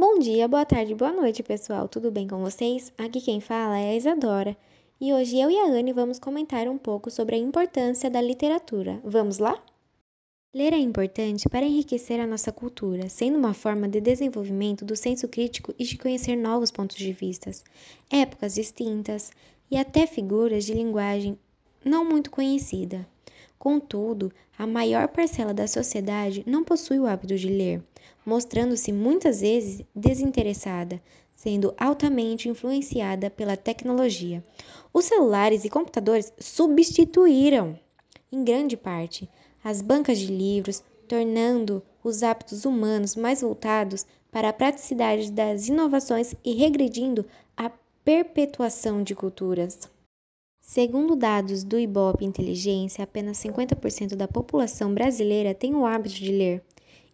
Bom dia, boa tarde, boa noite, pessoal. Tudo bem com vocês? Aqui quem fala é a Isadora. E hoje eu e a Anne vamos comentar um pouco sobre a importância da literatura. Vamos lá? Ler é importante para enriquecer a nossa cultura, sendo uma forma de desenvolvimento do senso crítico e de conhecer novos pontos de vista, épocas distintas e até figuras de linguagem não muito conhecida. Contudo, a maior parcela da sociedade não possui o hábito de ler, mostrando-se muitas vezes desinteressada, sendo altamente influenciada pela tecnologia. Os celulares e computadores substituíram, em grande parte, as bancas de livros, tornando os hábitos humanos mais voltados para a praticidade das inovações e regredindo a perpetuação de culturas. Segundo dados do Ibope Inteligência, apenas 50% da população brasileira tem o hábito de ler,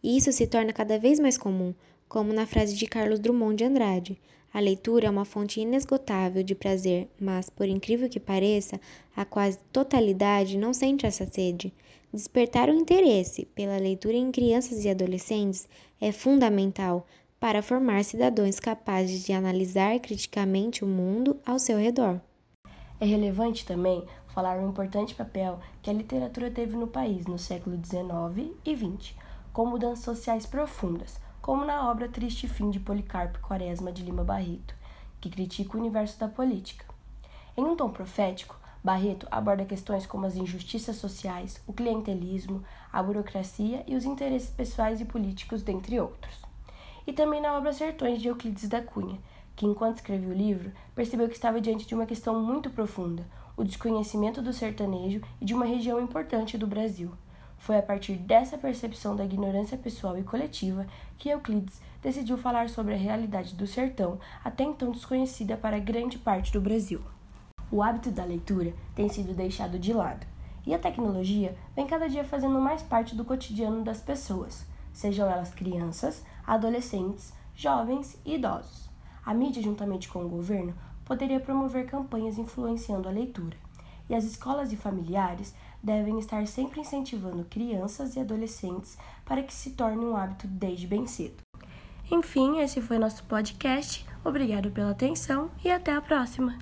e isso se torna cada vez mais comum, como na frase de Carlos Drummond de Andrade: A leitura é uma fonte inesgotável de prazer, mas, por incrível que pareça, a quase totalidade não sente essa sede. Despertar o interesse pela leitura em crianças e adolescentes é fundamental para formar cidadãos capazes de analisar criticamente o mundo ao seu redor. É relevante também falar o importante papel que a literatura teve no país no século XIX e XX, com mudanças sociais profundas, como na obra Triste Fim de Policarpo Quaresma de Lima Barreto, que critica o universo da política. Em um tom profético, Barreto aborda questões como as injustiças sociais, o clientelismo, a burocracia e os interesses pessoais e políticos, dentre outros. E também na obra Sertões de Euclides da Cunha, que, enquanto escreveu o livro, percebeu que estava diante de uma questão muito profunda, o desconhecimento do sertanejo e de uma região importante do Brasil. Foi a partir dessa percepção da ignorância pessoal e coletiva que Euclides decidiu falar sobre a realidade do sertão, até então desconhecida para grande parte do Brasil. O hábito da leitura tem sido deixado de lado, e a tecnologia vem cada dia fazendo mais parte do cotidiano das pessoas, sejam elas crianças, adolescentes, jovens e idosos. A mídia, juntamente com o governo, poderia promover campanhas influenciando a leitura. E as escolas e familiares devem estar sempre incentivando crianças e adolescentes para que se torne um hábito desde bem cedo. Enfim, esse foi nosso podcast. Obrigado pela atenção e até a próxima!